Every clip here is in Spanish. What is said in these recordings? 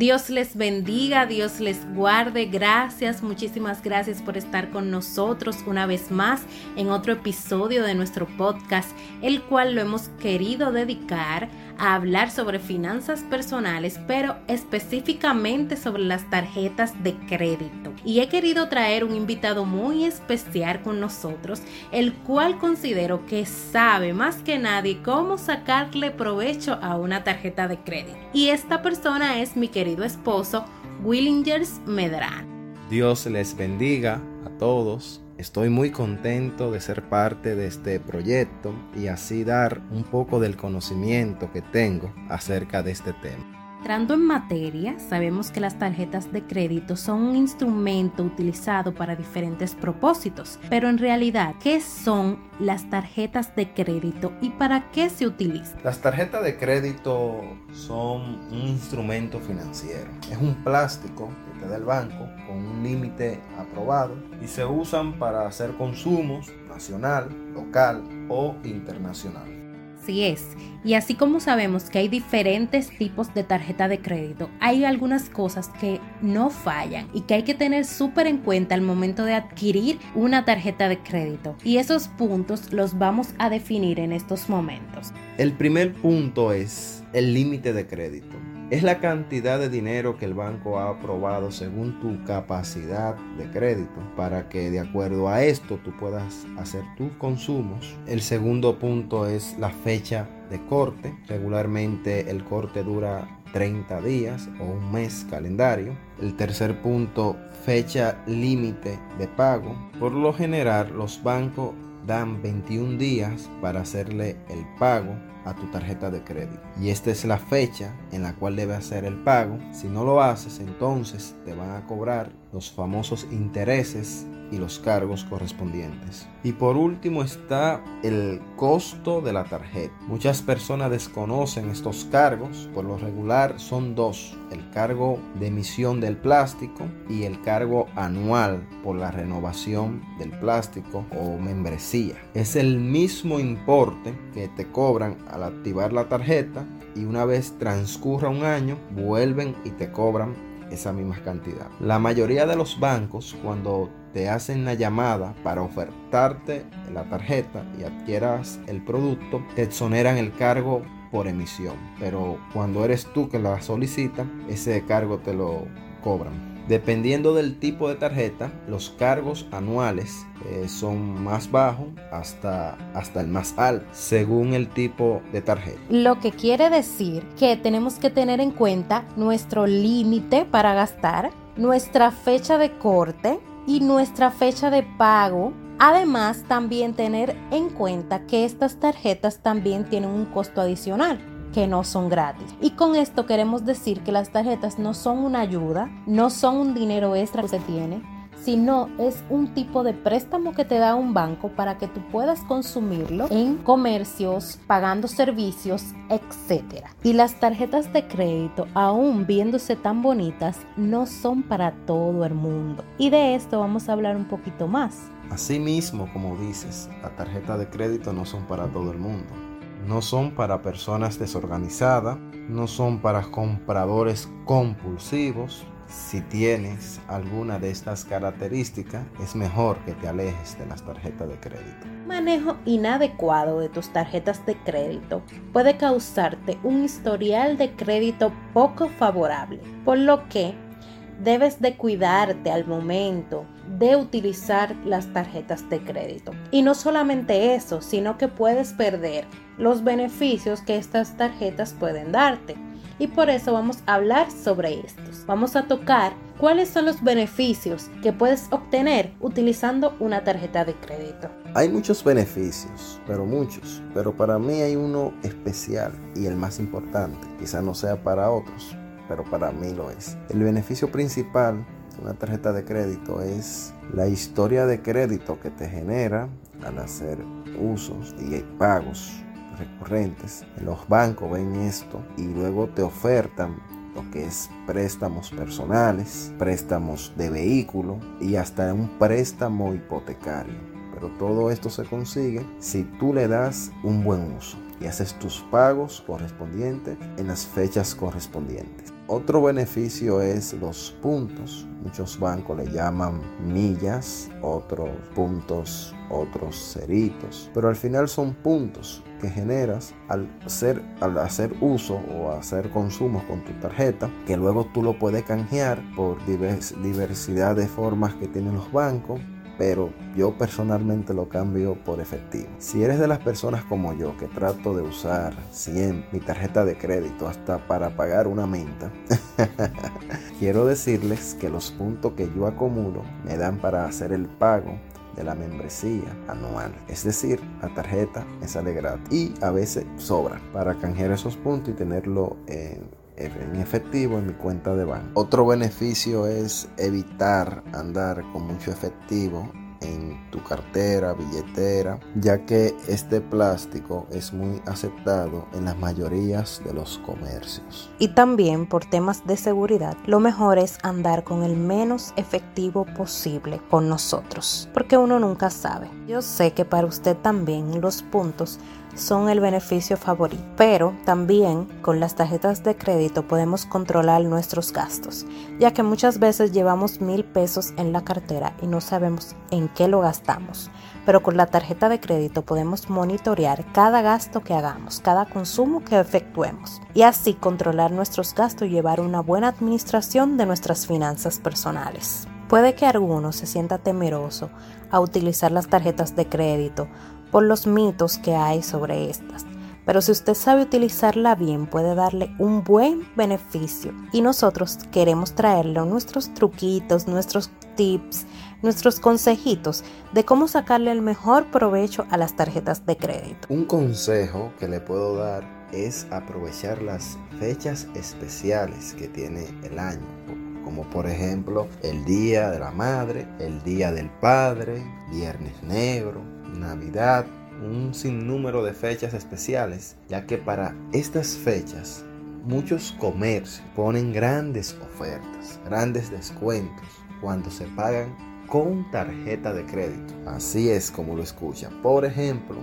Dios les bendiga, Dios les guarde. Gracias, muchísimas gracias por estar con nosotros una vez más en otro episodio de nuestro podcast, el cual lo hemos querido dedicar a hablar sobre finanzas personales, pero específicamente sobre las tarjetas de crédito. Y he querido traer un invitado muy especial con nosotros, el cual considero que sabe más que nadie cómo sacarle provecho a una tarjeta de crédito. Y esta persona es mi querido esposo, Willingers Medran. Dios les bendiga a todos Estoy muy contento de ser parte de este proyecto y así dar un poco del conocimiento que tengo acerca de este tema. Entrando en materia, sabemos que las tarjetas de crédito son un instrumento utilizado para diferentes propósitos, pero en realidad, ¿qué son las tarjetas de crédito y para qué se utilizan? Las tarjetas de crédito son un instrumento financiero. Es un plástico que te da el banco con un límite aprobado y se usan para hacer consumos nacional, local o internacional. Y así como sabemos que hay diferentes tipos de tarjeta de crédito, hay algunas cosas que no fallan y que hay que tener súper en cuenta al momento de adquirir una tarjeta de crédito. Y esos puntos los vamos a definir en estos momentos. El primer punto es el límite de crédito. Es la cantidad de dinero que el banco ha aprobado según tu capacidad de crédito para que de acuerdo a esto tú puedas hacer tus consumos. El segundo punto es la fecha de corte. Regularmente el corte dura 30 días o un mes calendario. El tercer punto, fecha límite de pago. Por lo general los bancos dan 21 días para hacerle el pago a tu tarjeta de crédito. Y esta es la fecha en la cual debe hacer el pago. Si no lo haces, entonces te van a cobrar los famosos intereses y los cargos correspondientes. Y por último está el costo de la tarjeta. Muchas personas desconocen estos cargos, por lo regular son dos, el cargo de emisión del plástico y el cargo anual por la renovación del plástico o membresía. Es el mismo importe que te cobran al activar la tarjeta y una vez transcurra un año vuelven y te cobran esa misma cantidad. La mayoría de los bancos cuando te hacen la llamada para ofertarte la tarjeta y adquieras el producto, te exoneran el cargo por emisión. Pero cuando eres tú que la solicita, ese cargo te lo cobran. Dependiendo del tipo de tarjeta, los cargos anuales eh, son más bajos hasta, hasta el más alto, según el tipo de tarjeta. Lo que quiere decir que tenemos que tener en cuenta nuestro límite para gastar, nuestra fecha de corte y nuestra fecha de pago Además, también tener en cuenta que estas tarjetas también tienen un costo adicional que no son gratis. Y con esto queremos decir que las tarjetas no son una ayuda, no son un dinero extra que se tiene, sino es un tipo de préstamo que te da un banco para que tú puedas consumirlo en comercios, pagando servicios, etc. Y las tarjetas de crédito, aún viéndose tan bonitas, no son para todo el mundo. Y de esto vamos a hablar un poquito más. Asimismo, como dices, las tarjetas de crédito no son para todo el mundo no son para personas desorganizadas, no son para compradores compulsivos. Si tienes alguna de estas características, es mejor que te alejes de las tarjetas de crédito. Manejo inadecuado de tus tarjetas de crédito puede causarte un historial de crédito poco favorable, por lo que debes de cuidarte al momento de utilizar las tarjetas de crédito. Y no solamente eso, sino que puedes perder los beneficios que estas tarjetas pueden darte. Y por eso vamos a hablar sobre estos. Vamos a tocar cuáles son los beneficios que puedes obtener utilizando una tarjeta de crédito. Hay muchos beneficios, pero muchos. Pero para mí hay uno especial y el más importante. Quizá no sea para otros, pero para mí lo es. El beneficio principal de una tarjeta de crédito es la historia de crédito que te genera al hacer usos y pagos recurrentes. Los bancos ven esto y luego te ofertan lo que es préstamos personales, préstamos de vehículo y hasta un préstamo hipotecario. Pero todo esto se consigue si tú le das un buen uso y haces tus pagos correspondientes en las fechas correspondientes. Otro beneficio es los puntos. Muchos bancos le llaman millas, otros puntos, otros ceritos. Pero al final son puntos que generas al hacer, al hacer uso o hacer consumos con tu tarjeta, que luego tú lo puedes canjear por diversidad de formas que tienen los bancos pero yo personalmente lo cambio por efectivo. Si eres de las personas como yo que trato de usar siempre mi tarjeta de crédito hasta para pagar una menta, quiero decirles que los puntos que yo acumulo me dan para hacer el pago de la membresía anual. Es decir, la tarjeta me sale gratis y a veces sobra para canjear esos puntos y tenerlo en en efectivo en mi cuenta de banco. Otro beneficio es evitar andar con mucho efectivo en tu cartera, billetera, ya que este plástico es muy aceptado en las mayorías de los comercios. Y también por temas de seguridad, lo mejor es andar con el menos efectivo posible con nosotros, porque uno nunca sabe. Yo sé que para usted también los puntos son el beneficio favorito, pero también con las tarjetas de crédito podemos controlar nuestros gastos, ya que muchas veces llevamos mil pesos en la cartera y no sabemos en qué lo gastamos. Pero con la tarjeta de crédito podemos monitorear cada gasto que hagamos, cada consumo que efectuemos y así controlar nuestros gastos y llevar una buena administración de nuestras finanzas personales. Puede que alguno se sienta temeroso a utilizar las tarjetas de crédito por los mitos que hay sobre estas. Pero si usted sabe utilizarla bien, puede darle un buen beneficio. Y nosotros queremos traerle nuestros truquitos, nuestros tips, nuestros consejitos de cómo sacarle el mejor provecho a las tarjetas de crédito. Un consejo que le puedo dar es aprovechar las fechas especiales que tiene el año como por ejemplo el Día de la Madre, el Día del Padre, Viernes Negro, Navidad, un sinnúmero de fechas especiales, ya que para estas fechas muchos comercios ponen grandes ofertas, grandes descuentos cuando se pagan con tarjeta de crédito. Así es como lo escuchan. Por ejemplo,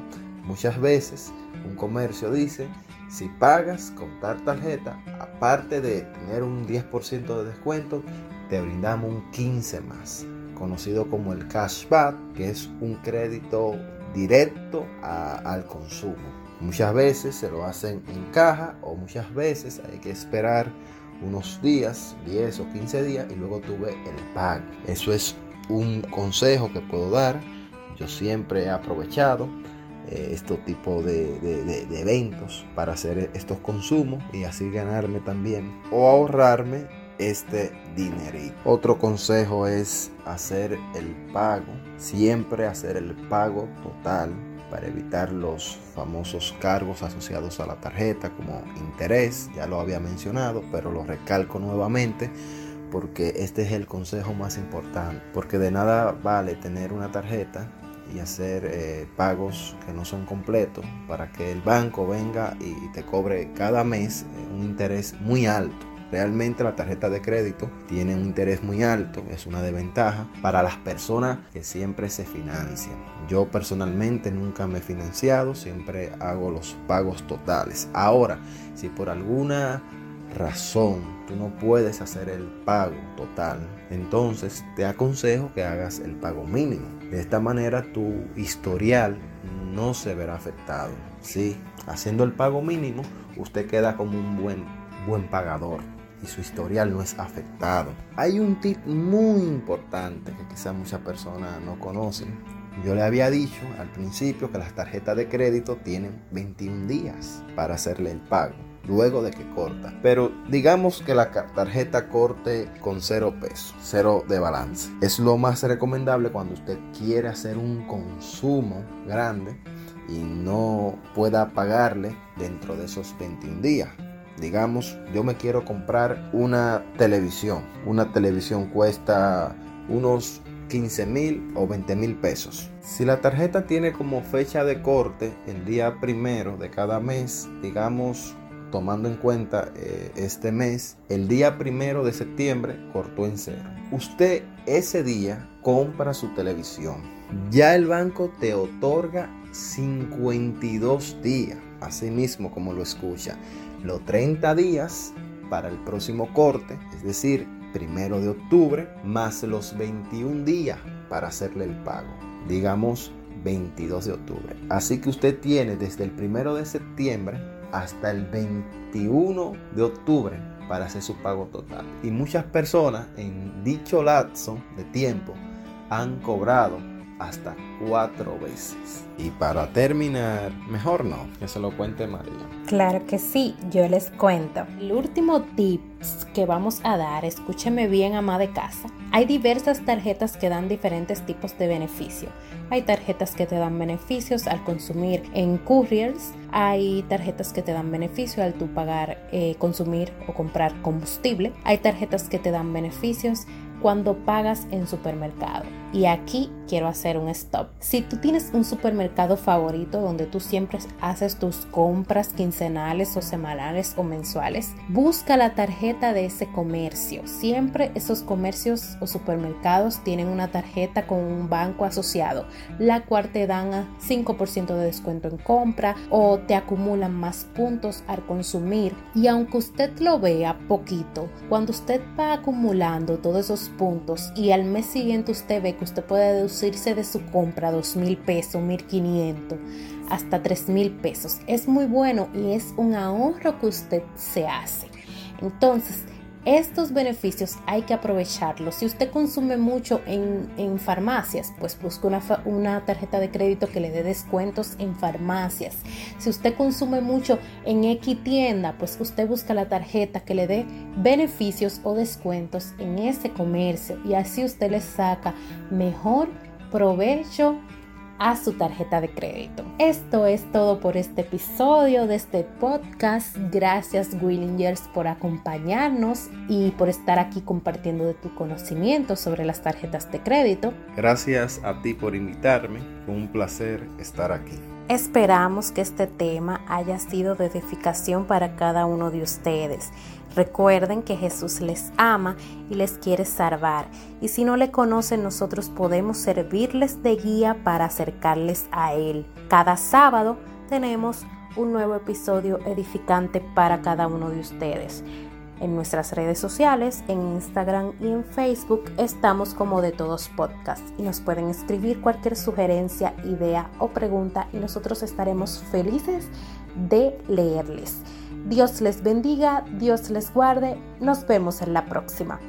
muchas veces un comercio dice, si pagas con tal tarjeta, aparte de tener un 10% de descuento, te brindamos un 15 más conocido como el cashback, que es un crédito directo al consumo. Muchas veces se lo hacen en caja o muchas veces hay que esperar unos días, 10 o 15 días y luego tuve el pago. Eso es un consejo que puedo dar. Yo siempre he aprovechado eh, este tipo de, de, eventos para hacer estos consumos y así ganarme también o ahorrarme este dinerito. Otro consejo es hacer el pago, siempre hacer el pago total para evitar los famosos cargos asociados a la tarjeta como interés, ya lo había mencionado, pero lo recalco nuevamente porque este es el consejo más importante, porque de nada vale tener una tarjeta y hacer eh, pagos que no son completos para que el banco venga y te cobre cada mes eh, un interés muy alto Realmente la tarjeta de crédito tiene un interés muy alto, es una desventaja para las personas que siempre se financian. Yo personalmente nunca me he financiado, siempre hago los pagos totales. Ahora, si por alguna razón tú no puedes hacer el pago total, entonces te aconsejo que hagas el pago mínimo. De esta manera tu historial no se verá afectado. Sí, haciendo el pago mínimo, usted queda como un buen buen pagador y su historial no es afectado. Hay un tip muy importante que quizás muchas personas no conocen. Yo le había dicho al principio que las tarjetas de crédito tienen 21 días para hacerle el pago luego de que corta. Pero digamos que la tarjeta corte con cero pesos, cero de balance. Es lo más recomendable cuando usted quiere hacer un consumo grande y no pueda pagarle dentro de esos 21 días. Digamos, yo me quiero comprar una televisión. Una televisión cuesta unos 15 mil o 20 mil pesos. Si la tarjeta tiene como fecha de corte el día primero de cada mes, digamos tomando en cuenta eh, este mes, el día primero de septiembre cortó en cero. Usted ese día compra su televisión. Ya el banco te otorga 52 días, así mismo como lo escucha, los 30 días para el próximo corte, es decir, primero de octubre, más los 21 días para hacerle el pago. Digamos 22 de octubre. Así que usted tiene desde el primero de septiembre hasta el 21 de octubre para hacer su pago total. Y muchas personas en dicho lapso de tiempo han cobrado hasta cuatro veces. Y para terminar, mejor no, que se lo cuente María. Claro que sí, yo les cuento. El último tips que vamos a dar, escúcheme bien, ama de casa. Hay diversas tarjetas que dan diferentes tipos de beneficio. Hay tarjetas que te dan beneficios al consumir en couriers. Hay tarjetas que te dan beneficio al tu pagar, eh, consumir o comprar combustible. Hay tarjetas que te dan beneficios cuando pagas en supermercado. Y aquí quiero hacer un stop. Si tú tienes un supermercado favorito donde tú siempre haces tus compras quincenales o semanales o mensuales, busca la tarjeta de ese comercio. Siempre esos comercios o supermercados tienen una tarjeta con un banco asociado, la cual te dan 5% de descuento en compra o te acumulan más puntos al consumir. Y aunque usted lo vea poquito, cuando usted va acumulando todos esos puntos y al mes siguiente usted ve que usted puede deducirse de su compra dos mil pesos, mil quinientos, hasta tres mil pesos. Es muy bueno y es un ahorro que usted se hace. Entonces, estos beneficios hay que aprovecharlos. Si usted consume mucho en, farmacias, pues busque una, una, tarjeta de crédito que le dé descuentos en farmacias. Si usted consume mucho en X tienda, pues usted busca la tarjeta que le dé beneficios o descuentos en ese comercio y así usted le saca mejor provecho a su tarjeta de crédito. Esto es todo por este episodio de este podcast. Gracias Willingers por acompañarnos y por estar aquí compartiendo de tu conocimiento sobre las tarjetas de crédito. Gracias a ti por invitarme. Fue un placer estar aquí. Esperamos que este tema haya sido de edificación para cada uno de ustedes. Recuerden que Jesús les ama y les quiere salvar. Y si no le conocen, nosotros podemos servirles de guía para acercarles a Él. Cada sábado tenemos un nuevo episodio edificante para cada uno de ustedes. En nuestras redes sociales, en Instagram y en Facebook estamos como de todos podcasts y nos pueden escribir cualquier sugerencia, idea o pregunta y nosotros estaremos felices de leerles. Dios les bendiga, Dios les guarde, nos vemos en la próxima.